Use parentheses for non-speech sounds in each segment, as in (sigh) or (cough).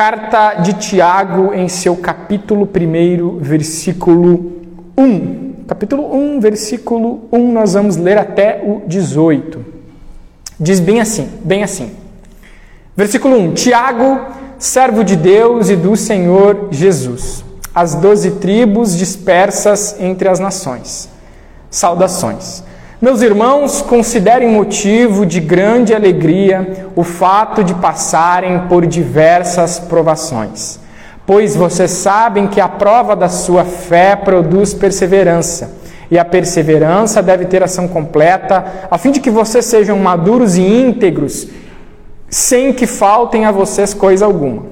Carta de Tiago, em seu capítulo 1, versículo 1. Capítulo 1, versículo 1, nós vamos ler até o 18. Diz bem assim, bem assim. Versículo 1. Tiago, servo de Deus e do Senhor Jesus, as doze tribos dispersas entre as nações. Saudações. Meus irmãos, considerem motivo de grande alegria o fato de passarem por diversas provações, pois vocês sabem que a prova da sua fé produz perseverança, e a perseverança deve ter ação completa, a fim de que vocês sejam maduros e íntegros, sem que faltem a vocês coisa alguma.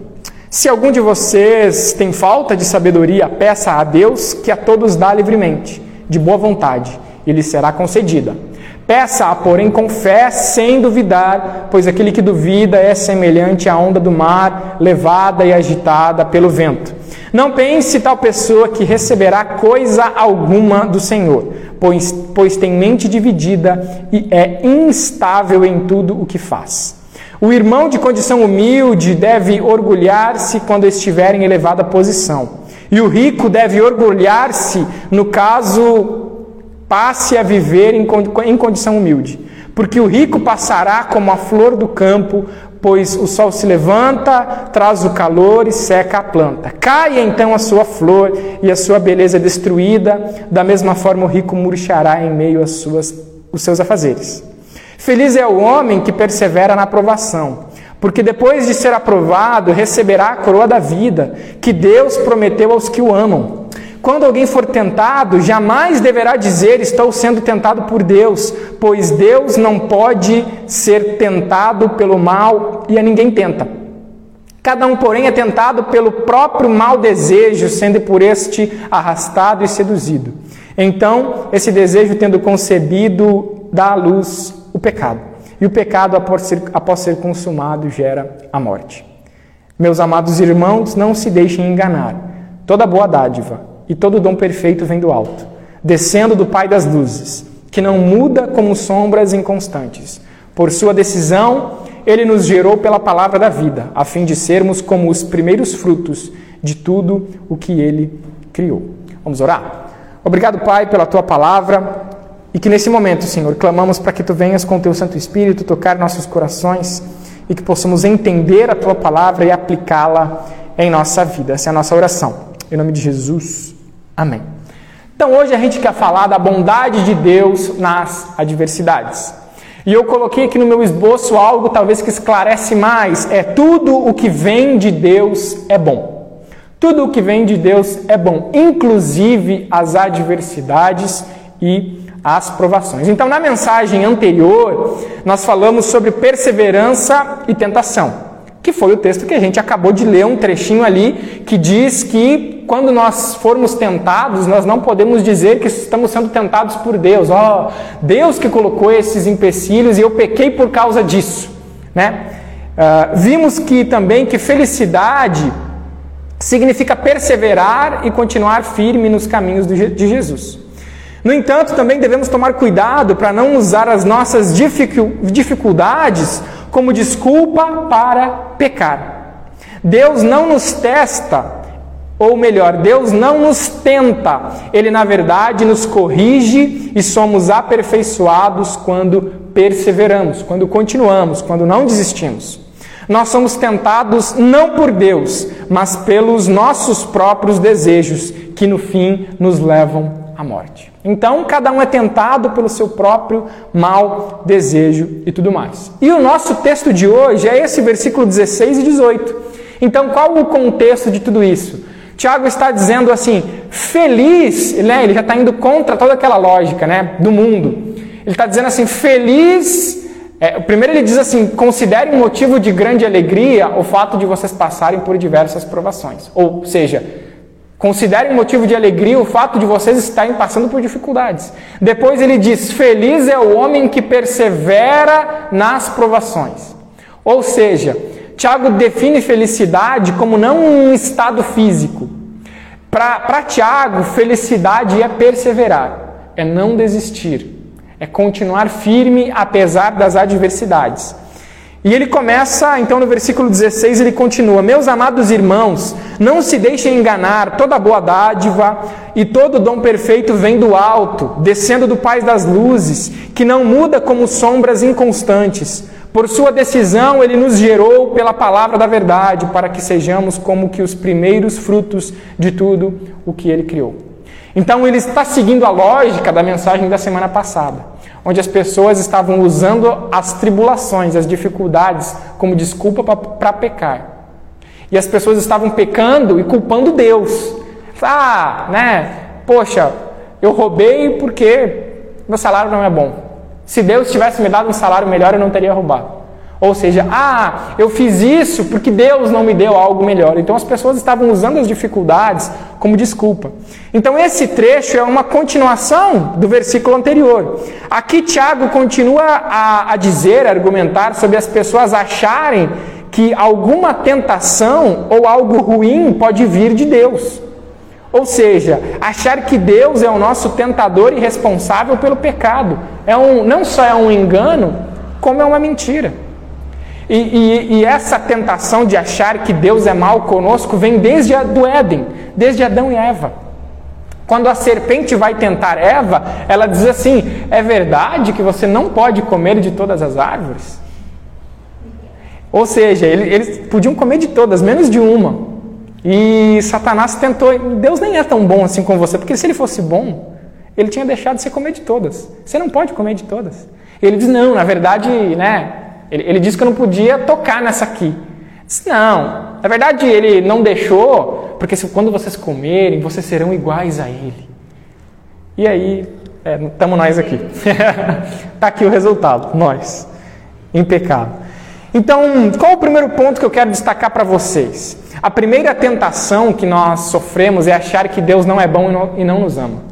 Se algum de vocês tem falta de sabedoria, peça a Deus que a todos dá livremente, de boa vontade e lhe será concedida. Peça-a, porém, com fé, sem duvidar, pois aquele que duvida é semelhante à onda do mar, levada e agitada pelo vento. Não pense tal pessoa que receberá coisa alguma do Senhor, pois, pois tem mente dividida e é instável em tudo o que faz. O irmão de condição humilde deve orgulhar-se quando estiver em elevada posição, e o rico deve orgulhar-se no caso passe a viver em, condição humilde, porque o rico passará como a flor do campo, pois o sol se levanta, traz o calor e seca a planta. Cai então a sua flor e a sua beleza é destruída, da mesma forma o rico murchará em meio às suas, os seus afazeres. Feliz é o homem que persevera na aprovação, porque depois de ser aprovado receberá a coroa da vida que Deus prometeu aos que o amam. Quando alguém for tentado, jamais deverá dizer: Estou sendo tentado por Deus, pois Deus não pode ser tentado pelo mal e a ninguém tenta. Cada um, porém, é tentado pelo próprio mau desejo, sendo por este arrastado e seduzido. Então, esse desejo, tendo concebido, dá à luz o pecado. E o pecado, após ser, após ser consumado, gera a morte. Meus amados irmãos, não se deixem enganar. Toda boa dádiva e todo dom perfeito vem do alto, descendo do Pai das luzes, que não muda como sombras inconstantes. Por sua decisão, ele nos gerou pela palavra da vida, a fim de sermos como os primeiros frutos de tudo o que ele criou. Vamos orar? Obrigado, Pai, pela tua palavra e que nesse momento, Senhor, clamamos para que tu venhas com teu Santo Espírito tocar nossos corações e que possamos entender a tua palavra e aplicá-la em nossa vida. Essa é a nossa oração. Em nome de Jesus. Amém. Então hoje a gente quer falar da bondade de Deus nas adversidades. E eu coloquei aqui no meu esboço algo talvez que esclarece mais: é tudo o que vem de Deus é bom. Tudo o que vem de Deus é bom, inclusive as adversidades e as provações. Então, na mensagem anterior, nós falamos sobre perseverança e tentação que foi o texto que a gente acabou de ler, um trechinho ali, que diz que quando nós formos tentados, nós não podemos dizer que estamos sendo tentados por Deus. Ó, oh, Deus que colocou esses empecilhos e eu pequei por causa disso. Né? Uh, vimos que também que felicidade significa perseverar e continuar firme nos caminhos de Jesus. No entanto, também devemos tomar cuidado para não usar as nossas dificuldades como desculpa para pecar. Deus não nos testa, ou melhor, Deus não nos tenta, Ele na verdade nos corrige e somos aperfeiçoados quando perseveramos, quando continuamos, quando não desistimos. Nós somos tentados não por Deus, mas pelos nossos próprios desejos, que no fim nos levam à morte. Então, cada um é tentado pelo seu próprio mau desejo e tudo mais. E o nosso texto de hoje é esse versículo 16 e 18. Então, qual o contexto de tudo isso? Tiago está dizendo assim: feliz, né? ele já está indo contra toda aquela lógica né? do mundo. Ele está dizendo assim: feliz. É, primeiro, ele diz assim: considere um motivo de grande alegria o fato de vocês passarem por diversas provações. Ou seja, Considerem motivo de alegria o fato de vocês estarem passando por dificuldades. Depois ele diz: Feliz é o homem que persevera nas provações. Ou seja, Tiago define felicidade como não um estado físico. Para Tiago, felicidade é perseverar, é não desistir, é continuar firme apesar das adversidades. E ele começa, então no versículo 16, ele continua: Meus amados irmãos, não se deixem enganar, toda boa dádiva e todo dom perfeito vem do alto, descendo do Pai das luzes, que não muda como sombras inconstantes. Por sua decisão, ele nos gerou pela palavra da verdade, para que sejamos como que os primeiros frutos de tudo o que ele criou. Então ele está seguindo a lógica da mensagem da semana passada onde as pessoas estavam usando as tribulações, as dificuldades, como desculpa para pecar. E as pessoas estavam pecando e culpando Deus. Ah, né? Poxa, eu roubei porque meu salário não é bom. Se Deus tivesse me dado um salário melhor, eu não teria roubado. Ou seja, ah, eu fiz isso porque Deus não me deu algo melhor. Então as pessoas estavam usando as dificuldades como desculpa. Então esse trecho é uma continuação do versículo anterior. Aqui Tiago continua a, a dizer, a argumentar sobre as pessoas acharem que alguma tentação ou algo ruim pode vir de Deus. Ou seja, achar que Deus é o nosso tentador e responsável pelo pecado. É um, não só é um engano, como é uma mentira. E, e, e, essa tentação de achar que Deus é mal conosco vem desde a, do Éden, desde Adão e Eva. Quando a serpente vai tentar Eva, ela diz assim: É verdade que você não pode comer de todas as árvores? Ou seja, eles podiam comer de todas, menos de uma. E Satanás tentou. Deus nem é tão bom assim com você, porque se ele fosse bom, ele tinha deixado de você comer de todas. Você não pode comer de todas. Ele diz: Não, na verdade, né? Ele, ele disse que eu não podia tocar nessa aqui. Disse, não, na verdade ele não deixou, porque se, quando vocês comerem, vocês serão iguais a ele. E aí, estamos é, nós aqui. Está (laughs) aqui o resultado, nós, em pecado. Então, qual o primeiro ponto que eu quero destacar para vocês? A primeira tentação que nós sofremos é achar que Deus não é bom e não nos ama.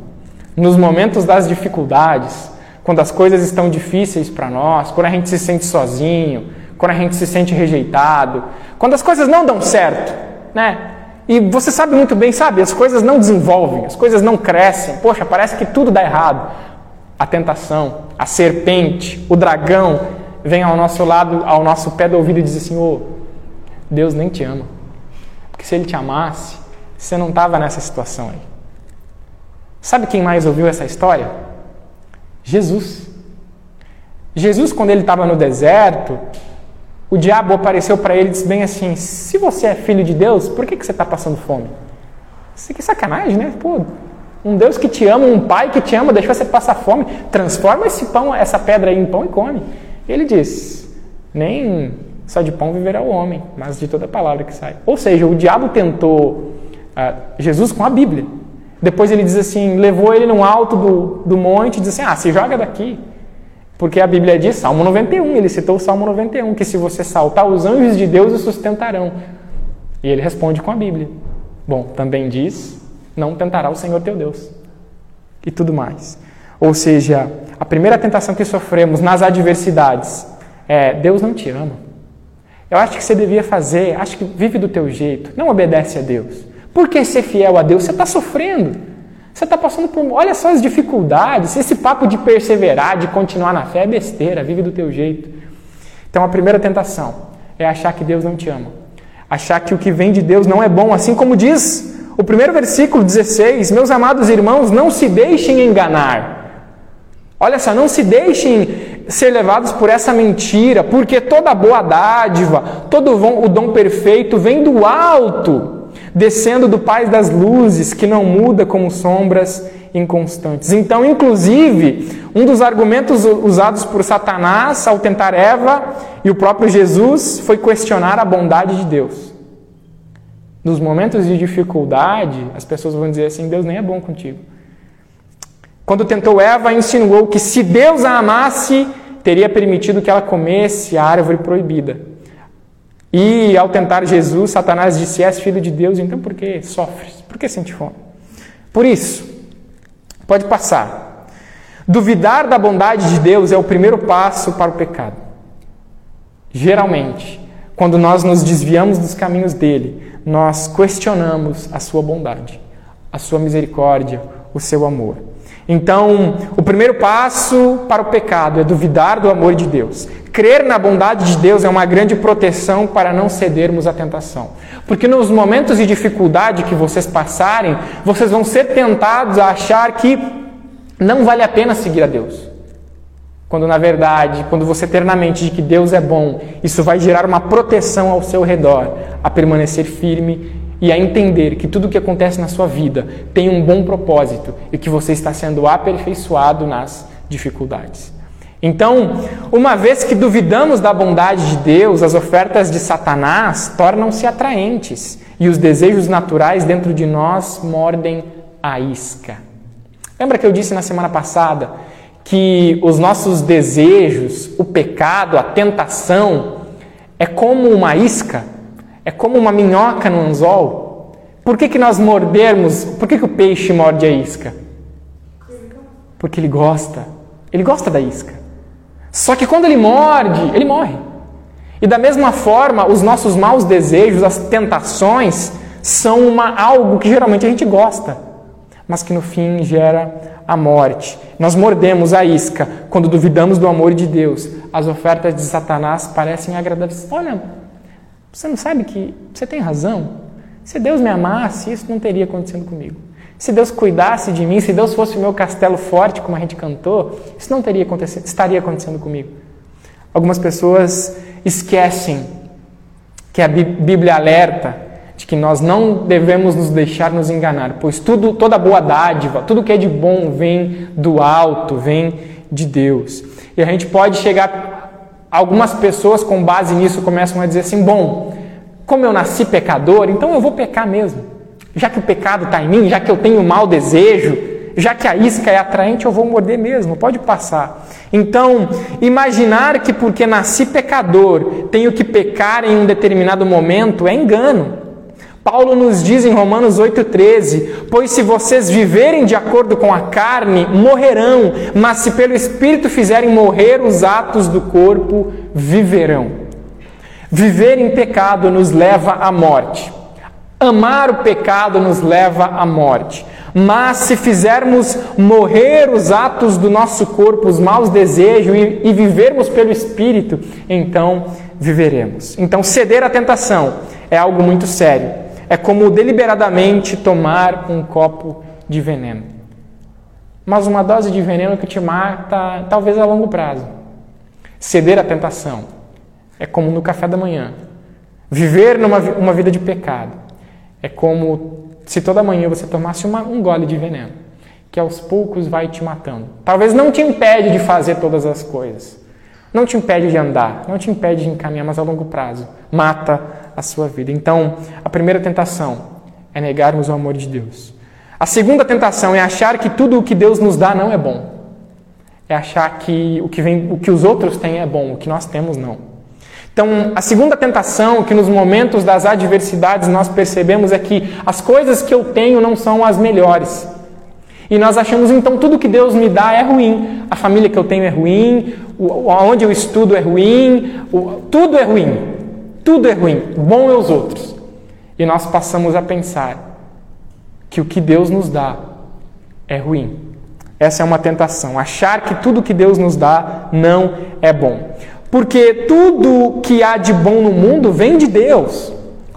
Nos momentos das dificuldades, quando as coisas estão difíceis para nós, quando a gente se sente sozinho, quando a gente se sente rejeitado, quando as coisas não dão certo, né? E você sabe muito bem, sabe, as coisas não desenvolvem, as coisas não crescem. Poxa, parece que tudo dá errado. A tentação, a serpente, o dragão vem ao nosso lado, ao nosso pé do ouvido e diz assim: "Ô, oh, Deus nem te ama". Porque se ele te amasse, você não estava nessa situação aí. Sabe quem mais ouviu essa história? Jesus. Jesus, quando ele estava no deserto, o diabo apareceu para ele e disse bem assim: Se você é filho de Deus, por que, que você está passando fome? Isso aqui é sacanagem, né? Pô, um Deus que te ama, um pai que te ama, deixa você passar fome, transforma esse pão, essa pedra aí em pão e come. Ele diz: Nem só de pão viverá o homem, mas de toda palavra que sai. Ou seja, o diabo tentou uh, Jesus com a Bíblia. Depois ele diz assim: levou ele num alto do, do monte e diz assim: ah, se joga daqui. Porque a Bíblia diz, Salmo 91, ele citou o Salmo 91, que se você saltar, os anjos de Deus o sustentarão. E ele responde com a Bíblia. Bom, também diz: não tentará o Senhor teu Deus. E tudo mais. Ou seja, a primeira tentação que sofremos nas adversidades é: Deus não te ama. Eu acho que você devia fazer, acho que vive do teu jeito, não obedece a Deus. Por que ser fiel a Deus? Você está sofrendo. Você está passando por. Olha só as dificuldades. Esse papo de perseverar, de continuar na fé é besteira. Vive do teu jeito. Então a primeira tentação é achar que Deus não te ama. Achar que o que vem de Deus não é bom. Assim como diz o primeiro versículo 16: Meus amados irmãos, não se deixem enganar. Olha só, não se deixem ser levados por essa mentira, porque toda boa dádiva, todo o dom perfeito vem do alto descendo do Pai das luzes, que não muda como sombras inconstantes. Então, inclusive, um dos argumentos usados por Satanás ao tentar Eva e o próprio Jesus foi questionar a bondade de Deus. Nos momentos de dificuldade, as pessoas vão dizer assim: Deus nem é bom contigo. Quando tentou Eva, insinuou que se Deus a amasse, teria permitido que ela comesse a árvore proibida. E ao tentar Jesus, Satanás disse: És filho de Deus, então por que sofres? Por que sente fome? Por isso, pode passar. Duvidar da bondade de Deus é o primeiro passo para o pecado. Geralmente, quando nós nos desviamos dos caminhos dele, nós questionamos a sua bondade, a sua misericórdia, o seu amor. Então, o primeiro passo para o pecado é duvidar do amor de Deus. Crer na bondade de Deus é uma grande proteção para não cedermos à tentação. Porque nos momentos de dificuldade que vocês passarem, vocês vão ser tentados a achar que não vale a pena seguir a Deus. Quando na verdade, quando você ter na mente de que Deus é bom, isso vai gerar uma proteção ao seu redor, a permanecer firme e a entender que tudo o que acontece na sua vida tem um bom propósito e que você está sendo aperfeiçoado nas dificuldades. Então, uma vez que duvidamos da bondade de Deus, as ofertas de Satanás tornam-se atraentes e os desejos naturais dentro de nós mordem a isca. Lembra que eu disse na semana passada que os nossos desejos, o pecado, a tentação, é como uma isca é como uma minhoca no anzol. Por que, que nós mordermos? Por que, que o peixe morde a isca? Porque ele gosta. Ele gosta da isca. Só que quando ele morde, ele morre. E da mesma forma, os nossos maus desejos, as tentações, são uma, algo que geralmente a gente gosta, mas que no fim gera a morte. Nós mordemos a isca quando duvidamos do amor de Deus. As ofertas de Satanás parecem agradáveis. Olha, você não sabe que você tem razão? Se Deus me amasse, isso não teria acontecido comigo. Se Deus cuidasse de mim, se Deus fosse o meu castelo forte, como a gente cantou, isso não teria acontecido, estaria acontecendo comigo. Algumas pessoas esquecem que a Bíblia alerta de que nós não devemos nos deixar nos enganar, pois tudo, toda boa dádiva, tudo que é de bom vem do alto, vem de Deus. E a gente pode chegar algumas pessoas, com base nisso, começam a dizer assim: bom, como eu nasci pecador, então eu vou pecar mesmo. Já que o pecado está em mim, já que eu tenho mau desejo, já que a isca é atraente, eu vou morder mesmo, pode passar. Então, imaginar que porque nasci pecador, tenho que pecar em um determinado momento é engano. Paulo nos diz em Romanos 8,13: Pois se vocês viverem de acordo com a carne, morrerão, mas se pelo Espírito fizerem morrer os atos do corpo, viverão. Viver em pecado nos leva à morte. Amar o pecado nos leva à morte. Mas se fizermos morrer os atos do nosso corpo, os maus desejos, e, e vivermos pelo Espírito, então viveremos. Então, ceder à tentação é algo muito sério é como deliberadamente tomar um copo de veneno. Mas uma dose de veneno que te mata, talvez a longo prazo. Ceder à tentação é como no café da manhã. Viver numa uma vida de pecado é como se toda manhã você tomasse uma, um gole de veneno, que aos poucos vai te matando. Talvez não te impede de fazer todas as coisas, não te impede de andar, não te impede de encaminhar, mas a longo prazo mata a sua vida. Então, a primeira tentação é negarmos o amor de Deus. A segunda tentação é achar que tudo o que Deus nos dá não é bom. É achar que o que, vem, o que os outros têm é bom, o que nós temos não. Então, a segunda tentação que nos momentos das adversidades nós percebemos é que as coisas que eu tenho não são as melhores. E nós achamos então tudo que Deus me dá é ruim. A família que eu tenho é ruim, onde eu estudo é ruim, tudo é ruim. Tudo é ruim, bom é os outros. E nós passamos a pensar que o que Deus nos dá é ruim. Essa é uma tentação, achar que tudo que Deus nos dá não é bom. Porque tudo que há de bom no mundo vem de Deus.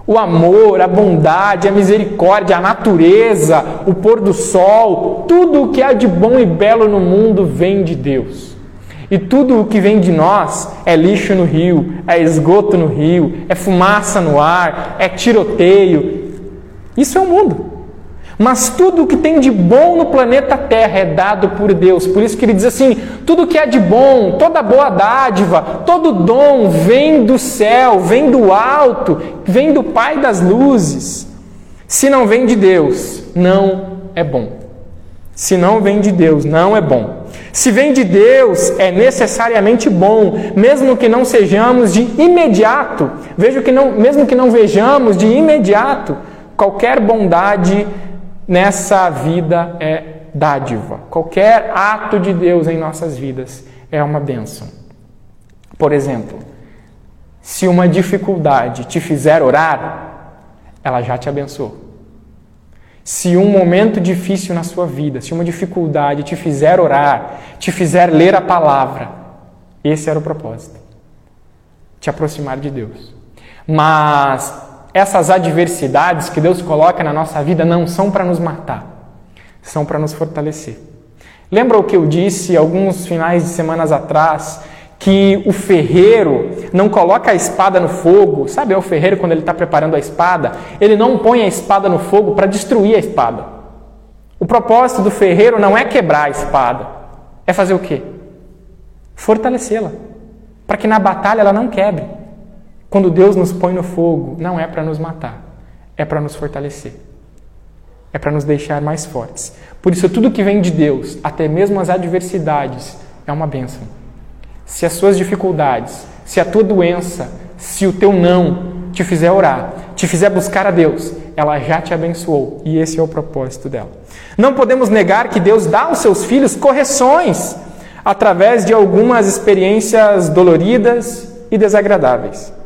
O amor, a bondade, a misericórdia, a natureza, o pôr do sol, tudo o que há de bom e belo no mundo vem de Deus. E tudo o que vem de nós é lixo no rio, é esgoto no rio, é fumaça no ar, é tiroteio. Isso é o mundo. Mas tudo o que tem de bom no planeta Terra é dado por Deus. Por isso que ele diz assim: tudo que é de bom, toda boa dádiva, todo dom vem do céu, vem do alto, vem do Pai das luzes. Se não vem de Deus, não é bom. Se não vem de Deus, não é bom. Se vem de Deus, é necessariamente bom, mesmo que não sejamos de imediato. Veja que não, mesmo que não vejamos de imediato, qualquer bondade nessa vida é dádiva. Qualquer ato de Deus em nossas vidas é uma bênção. Por exemplo, se uma dificuldade te fizer orar, ela já te abençoou. Se um momento difícil na sua vida, se uma dificuldade te fizer orar, te fizer ler a palavra, esse era o propósito. Te aproximar de Deus. Mas essas adversidades que Deus coloca na nossa vida não são para nos matar, são para nos fortalecer. Lembra o que eu disse alguns finais de semanas atrás? Que o ferreiro não coloca a espada no fogo, sabe? É o ferreiro quando ele está preparando a espada, ele não põe a espada no fogo para destruir a espada. O propósito do ferreiro não é quebrar a espada, é fazer o quê? Fortalecê-la, para que na batalha ela não quebre. Quando Deus nos põe no fogo, não é para nos matar, é para nos fortalecer. É para nos deixar mais fortes. Por isso, tudo que vem de Deus, até mesmo as adversidades, é uma bênção. Se as suas dificuldades, se a tua doença, se o teu não te fizer orar, te fizer buscar a Deus, ela já te abençoou e esse é o propósito dela. Não podemos negar que Deus dá aos seus filhos correções através de algumas experiências doloridas e desagradáveis.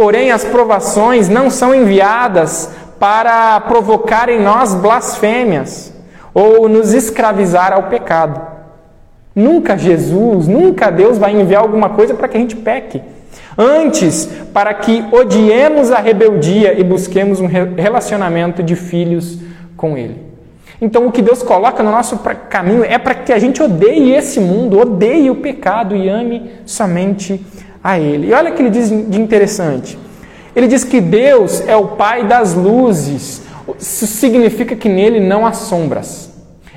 Porém, as provações não são enviadas para provocar em nós blasfêmias ou nos escravizar ao pecado. Nunca Jesus, nunca Deus vai enviar alguma coisa para que a gente peque. Antes, para que odiemos a rebeldia e busquemos um relacionamento de filhos com Ele. Então, o que Deus coloca no nosso caminho é para que a gente odeie esse mundo, odeie o pecado e ame somente a Ele. E olha o que ele diz de interessante. Ele diz que Deus é o Pai das luzes. Isso significa que nele não há sombras.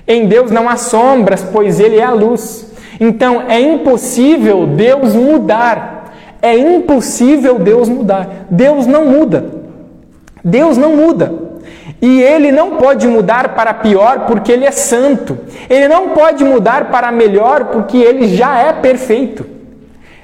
Em Deus não há sombras, pois Ele é a luz. Então é impossível Deus mudar. É impossível Deus mudar. Deus não muda. Deus não muda. E ele não pode mudar para pior porque ele é santo. Ele não pode mudar para melhor porque ele já é perfeito.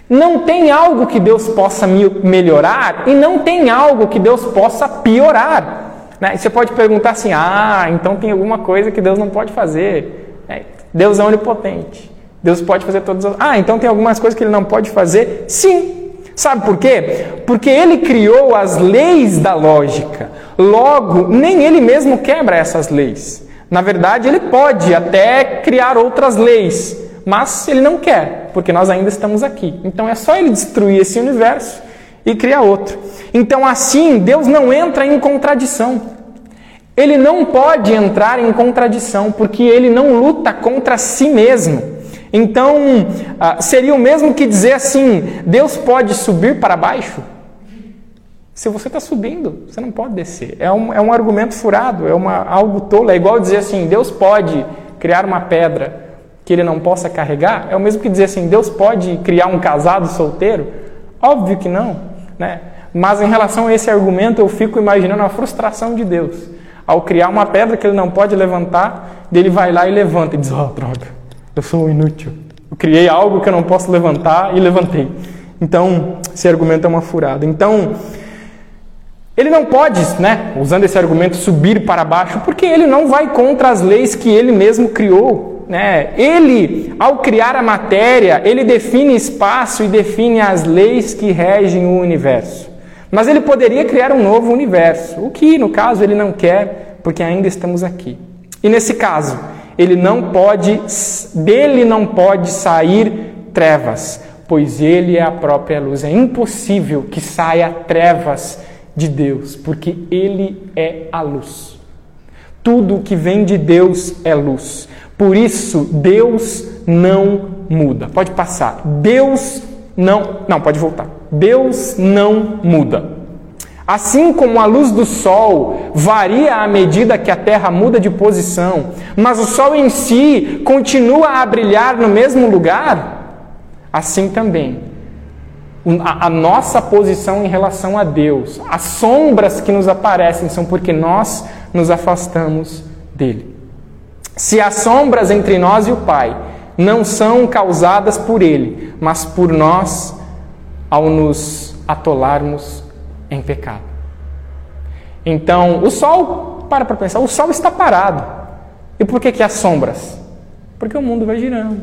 Não tem algo que Deus possa melhorar e não tem algo que Deus possa piorar. Né? Você pode perguntar assim: ah, então tem alguma coisa que Deus não pode fazer. É, Deus é onipotente. Deus pode fazer todas as. Ah, então tem algumas coisas que ele não pode fazer? Sim. Sabe por quê? Porque ele criou as leis da lógica. Logo, nem ele mesmo quebra essas leis. Na verdade, ele pode até criar outras leis, mas ele não quer, porque nós ainda estamos aqui. Então é só ele destruir esse universo e criar outro. Então assim, Deus não entra em contradição. Ele não pode entrar em contradição, porque ele não luta contra si mesmo. Então, ah, seria o mesmo que dizer assim: Deus pode subir para baixo? Se você está subindo, você não pode descer. É um, é um argumento furado, é uma, algo tolo. É igual dizer assim: Deus pode criar uma pedra que ele não possa carregar, é o mesmo que dizer assim: Deus pode criar um casado solteiro? Óbvio que não, né? Mas em relação a esse argumento, eu fico imaginando a frustração de Deus. Ao criar uma pedra que ele não pode levantar, ele vai lá e levanta e diz: Ó, oh, droga, eu sou inútil. Eu criei algo que eu não posso levantar e levantei. Então, esse argumento é uma furada. Então, ele não pode, né, usando esse argumento, subir para baixo, porque ele não vai contra as leis que ele mesmo criou né, ele, ao criar a matéria, ele define espaço e define as leis que regem o universo. Mas ele poderia criar um novo universo, o que, no caso, ele não quer, porque ainda estamos aqui. E nesse caso, ele não pode, dele não pode sair trevas, pois ele é a própria luz. É impossível que saia trevas de Deus, porque ele é a luz. Tudo que vem de Deus é luz. Por isso, Deus não muda. Pode passar. Deus não. Não, pode voltar. Deus não muda. Assim como a luz do sol varia à medida que a Terra muda de posição, mas o sol em si continua a brilhar no mesmo lugar, assim também a, a nossa posição em relação a Deus, as sombras que nos aparecem são porque nós nos afastamos dele. Se as sombras entre nós e o Pai não são causadas por Ele, mas por nós ao nos atolarmos em pecado. Então, o sol, para para pensar, o sol está parado. E por que, que há sombras? Porque o mundo vai girando.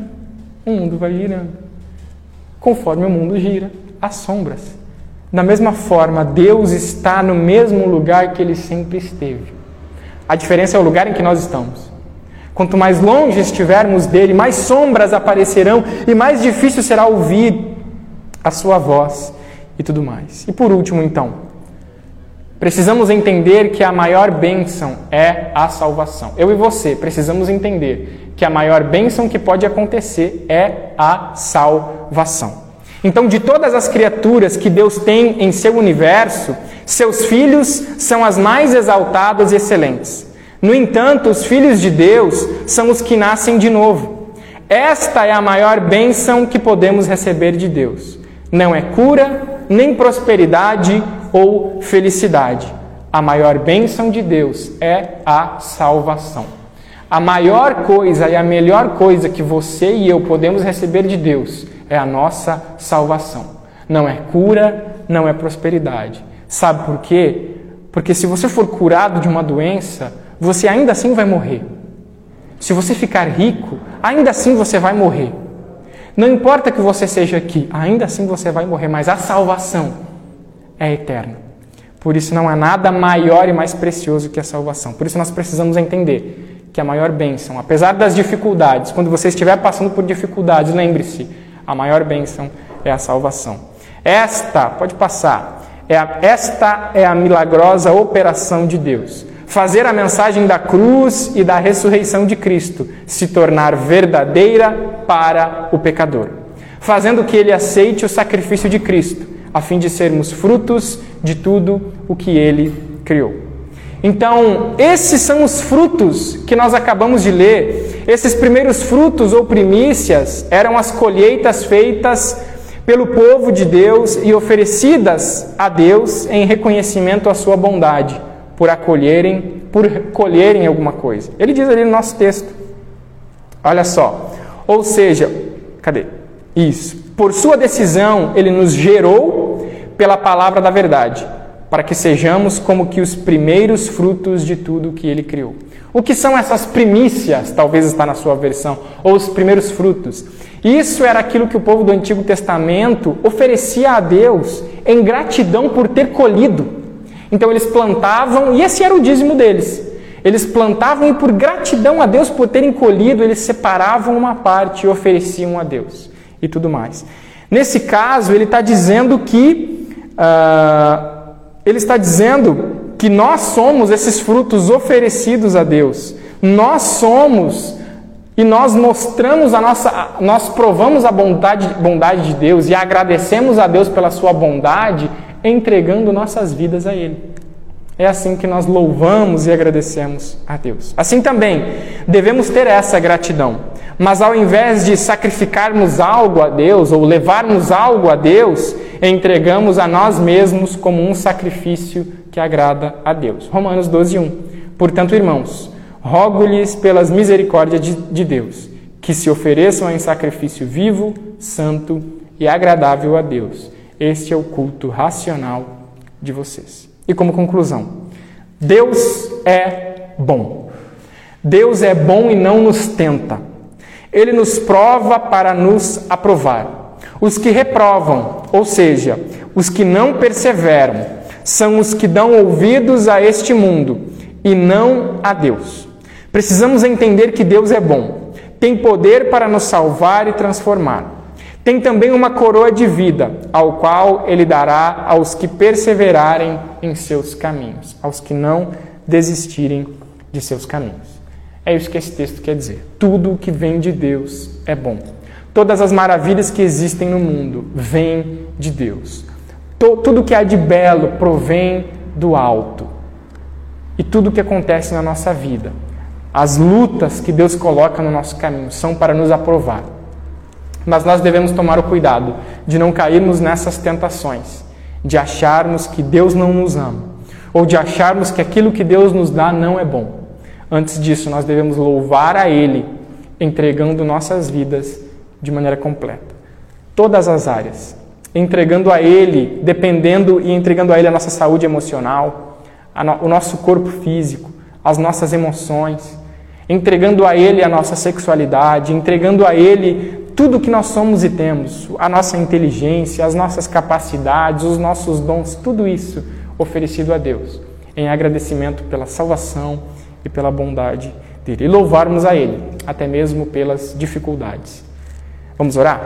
O mundo vai girando. Conforme o mundo gira, há sombras. Da mesma forma, Deus está no mesmo lugar que ele sempre esteve. A diferença é o lugar em que nós estamos. Quanto mais longe estivermos dele, mais sombras aparecerão e mais difícil será ouvir a sua voz e tudo mais. E por último, então, precisamos entender que a maior bênção é a salvação. Eu e você precisamos entender que a maior bênção que pode acontecer é a salvação. Então, de todas as criaturas que Deus tem em seu universo, seus filhos são as mais exaltadas e excelentes. No entanto, os filhos de Deus são os que nascem de novo. Esta é a maior bênção que podemos receber de Deus. Não é cura, nem prosperidade ou felicidade. A maior bênção de Deus é a salvação. A maior coisa e a melhor coisa que você e eu podemos receber de Deus é a nossa salvação. Não é cura, não é prosperidade. Sabe por quê? Porque se você for curado de uma doença, você ainda assim vai morrer. Se você ficar rico, ainda assim você vai morrer. Não importa que você seja aqui, ainda assim você vai morrer, mas a salvação é eterna. Por isso não há nada maior e mais precioso que a salvação. Por isso nós precisamos entender que a maior bênção, apesar das dificuldades, quando você estiver passando por dificuldades, lembre-se, a maior bênção é a salvação. Esta, pode passar, é a, esta é a milagrosa operação de Deus fazer a mensagem da cruz e da ressurreição de Cristo se tornar verdadeira para o pecador, fazendo que ele aceite o sacrifício de Cristo, a fim de sermos frutos de tudo o que ele criou. Então, esses são os frutos que nós acabamos de ler. Esses primeiros frutos ou primícias eram as colheitas feitas pelo povo de Deus e oferecidas a Deus em reconhecimento à sua bondade por acolherem, por colherem alguma coisa. Ele diz ali no nosso texto. Olha só. Ou seja, cadê? Isso. Por sua decisão, ele nos gerou pela palavra da verdade, para que sejamos como que os primeiros frutos de tudo que ele criou. O que são essas primícias? Talvez está na sua versão, ou os primeiros frutos. Isso era aquilo que o povo do Antigo Testamento oferecia a Deus em gratidão por ter colhido. Então eles plantavam, e esse era o dízimo deles. Eles plantavam e, por gratidão a Deus por terem colhido, eles separavam uma parte e ofereciam a Deus e tudo mais. Nesse caso, ele está dizendo que uh, ele está dizendo que nós somos esses frutos oferecidos a Deus. Nós somos e nós mostramos a nossa, nós provamos a bondade, bondade de Deus e agradecemos a Deus pela sua bondade entregando nossas vidas a Ele. É assim que nós louvamos e agradecemos a Deus. Assim também, devemos ter essa gratidão. Mas ao invés de sacrificarmos algo a Deus ou levarmos algo a Deus, entregamos a nós mesmos como um sacrifício que agrada a Deus. Romanos 12, 1. Portanto, irmãos, rogo-lhes pelas misericórdias de, de Deus, que se ofereçam em sacrifício vivo, santo e agradável a Deus este é o culto racional de vocês. E como conclusão, Deus é bom. Deus é bom e não nos tenta. Ele nos prova para nos aprovar. Os que reprovam, ou seja, os que não perseveram, são os que dão ouvidos a este mundo e não a Deus. Precisamos entender que Deus é bom, tem poder para nos salvar e transformar. Tem também uma coroa de vida, ao qual ele dará aos que perseverarem em seus caminhos, aos que não desistirem de seus caminhos. É isso que esse texto quer dizer. Tudo o que vem de Deus é bom. Todas as maravilhas que existem no mundo vêm de Deus. Tudo que há de belo provém do alto. E tudo o que acontece na nossa vida, as lutas que Deus coloca no nosso caminho, são para nos aprovar mas nós devemos tomar o cuidado de não cairmos nessas tentações, de acharmos que Deus não nos ama, ou de acharmos que aquilo que Deus nos dá não é bom. Antes disso, nós devemos louvar a Ele, entregando nossas vidas de maneira completa. Todas as áreas. Entregando a Ele, dependendo e entregando a Ele a nossa saúde emocional, no, o nosso corpo físico, as nossas emoções, entregando a Ele a nossa sexualidade, entregando a Ele tudo que nós somos e temos, a nossa inteligência, as nossas capacidades, os nossos dons, tudo isso oferecido a Deus, em agradecimento pela salvação e pela bondade dele. E louvarmos a Ele, até mesmo pelas dificuldades. Vamos orar?